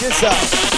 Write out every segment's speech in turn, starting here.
this out.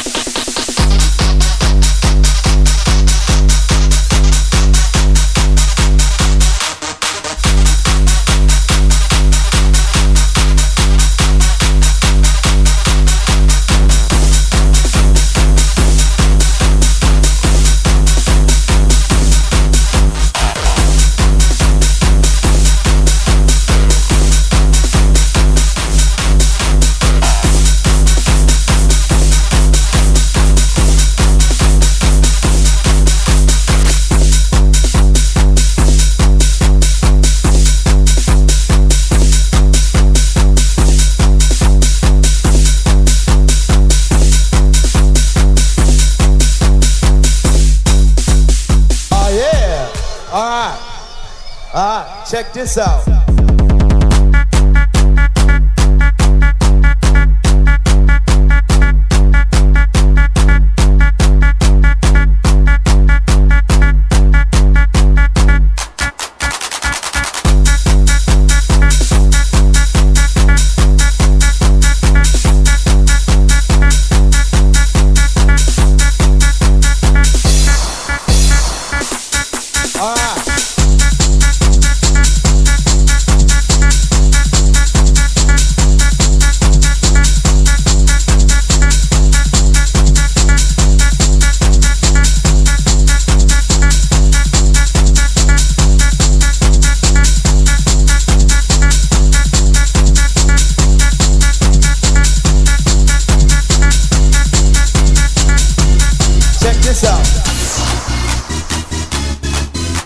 This out.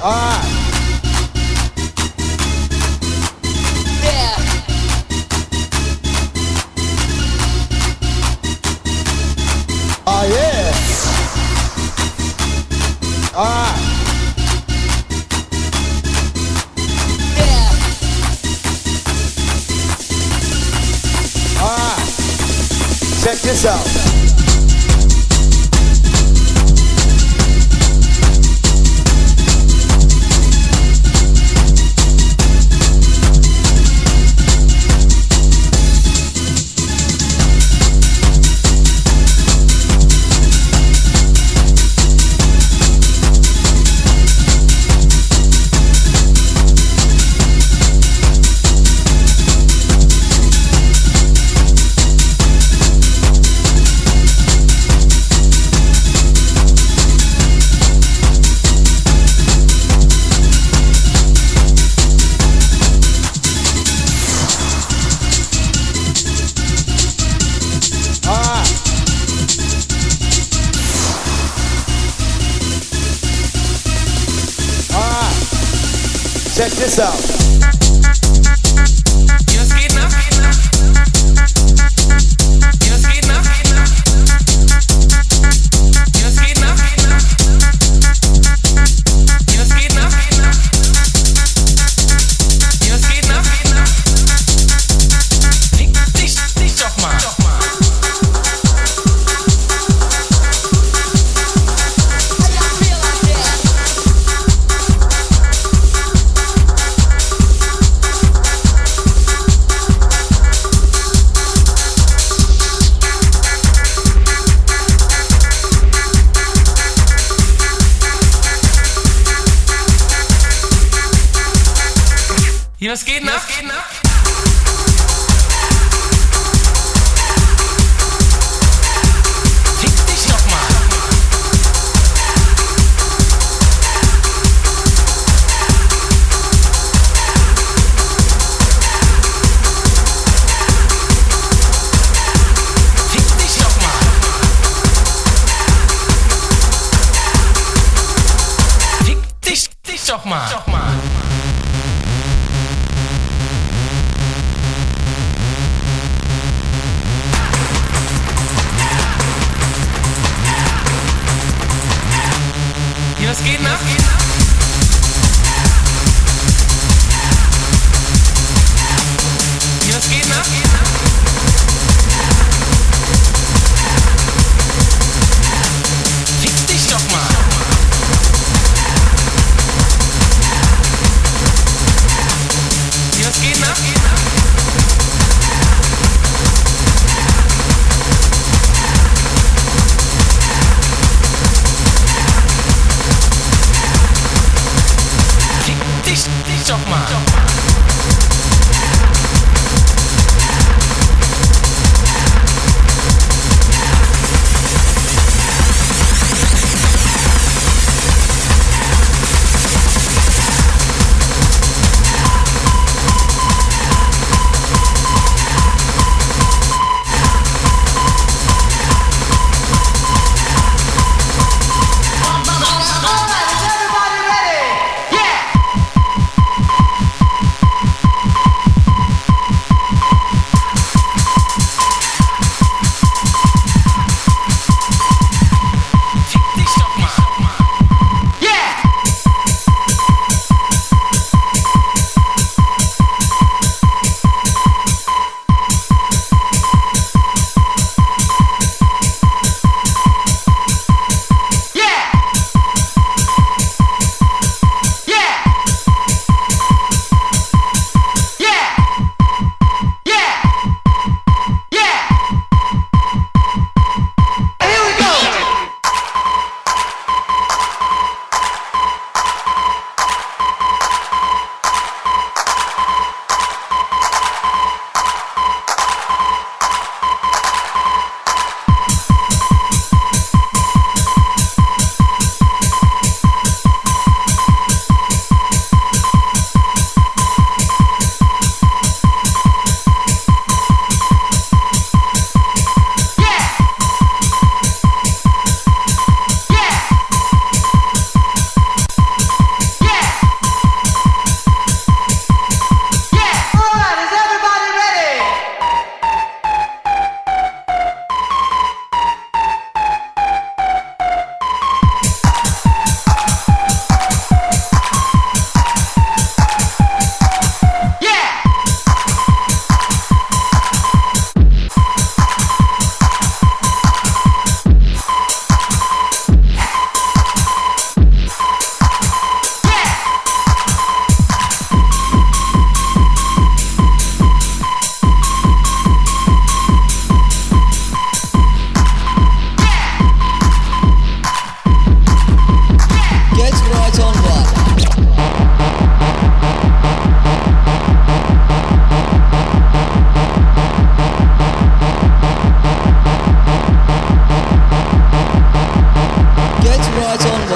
All right. Hier, was geht nach? ab? Was geht denn ab? Dich nochmal. Fick dich dich, doch mal. Doch mal.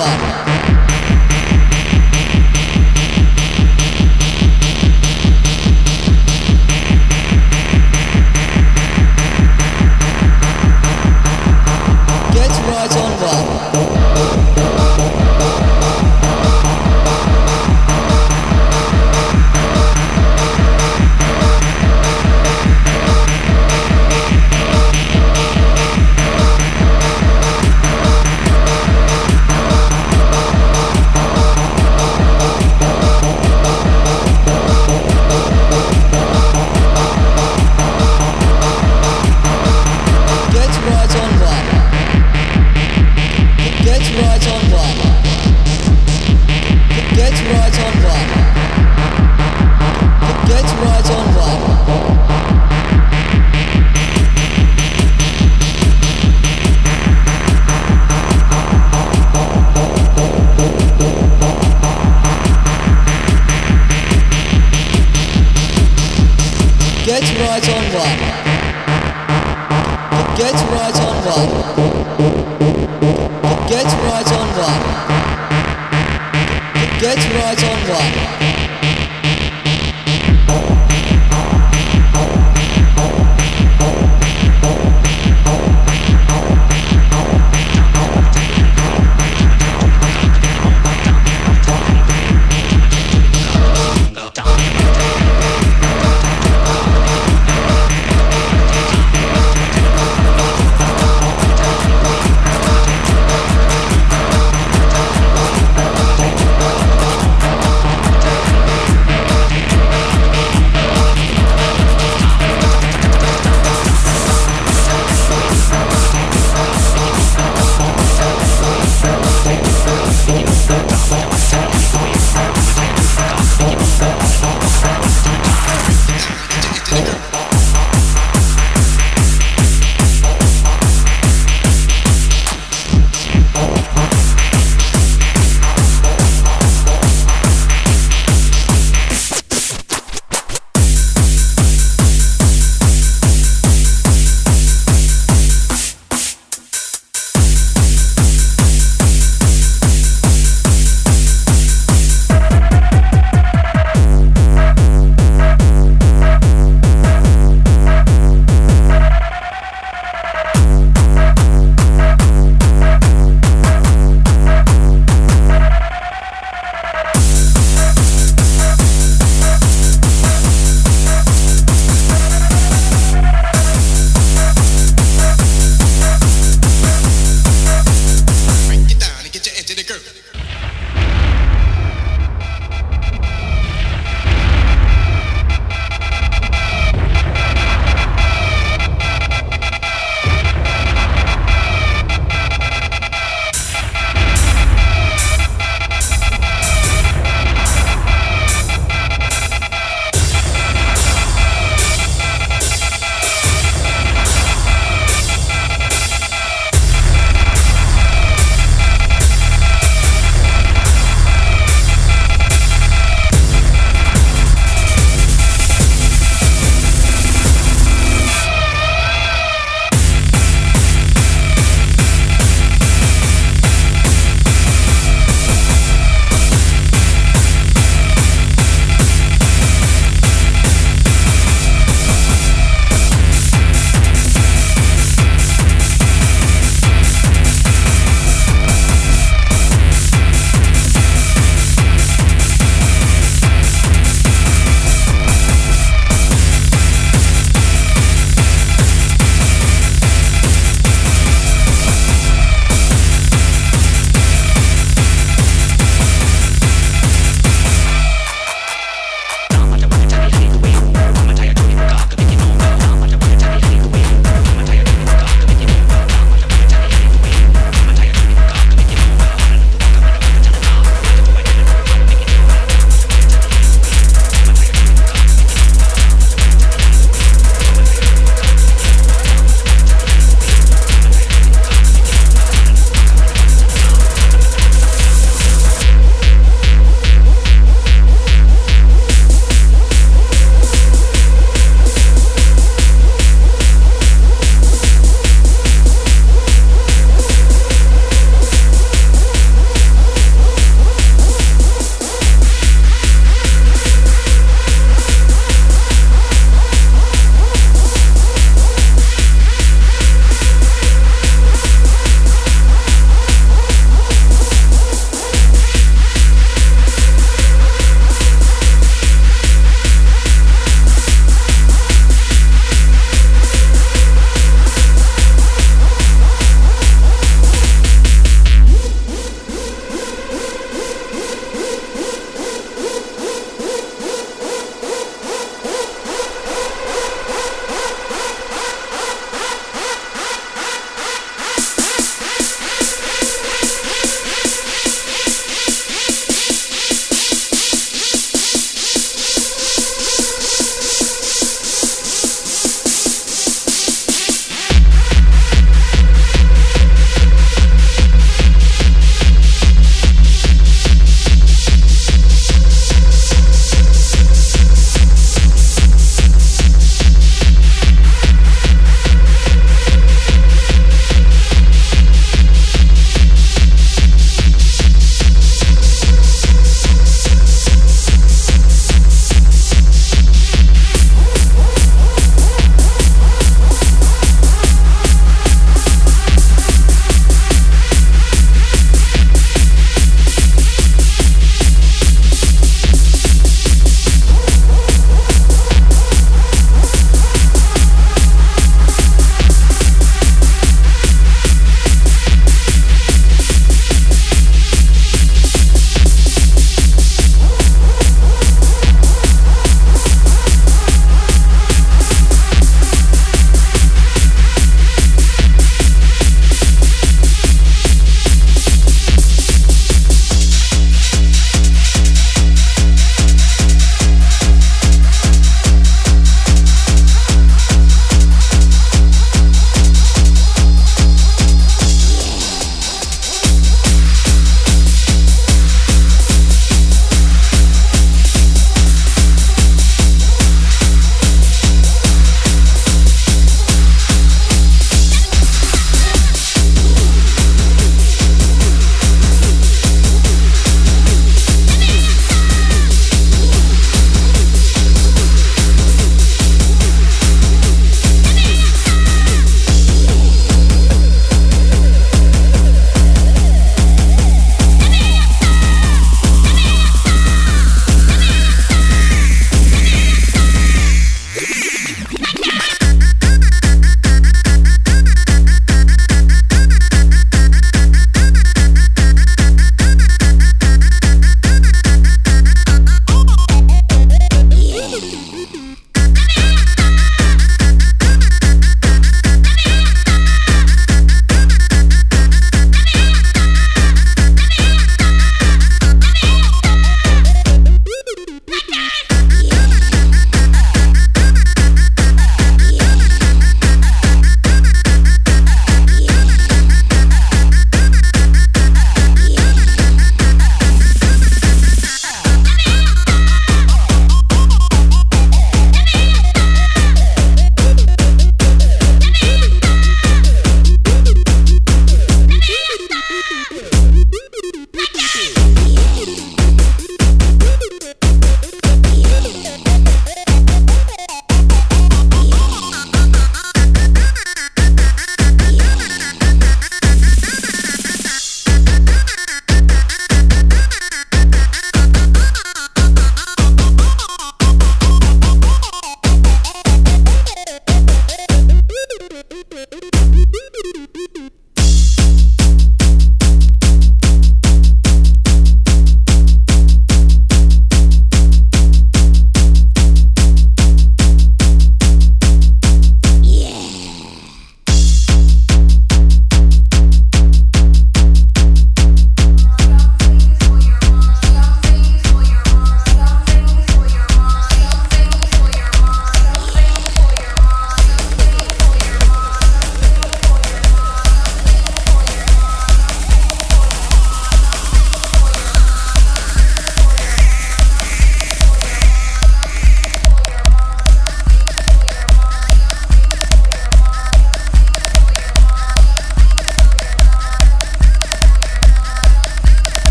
Club.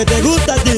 Que te gusta